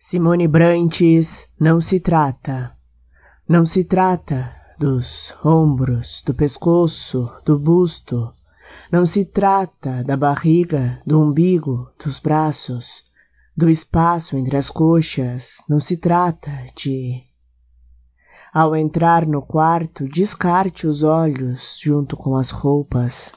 Simone Brantes, não se trata. Não se trata dos ombros, do pescoço, do busto. Não se trata da barriga, do umbigo, dos braços, do espaço entre as coxas. Não se trata de. Ao entrar no quarto, descarte os olhos junto com as roupas.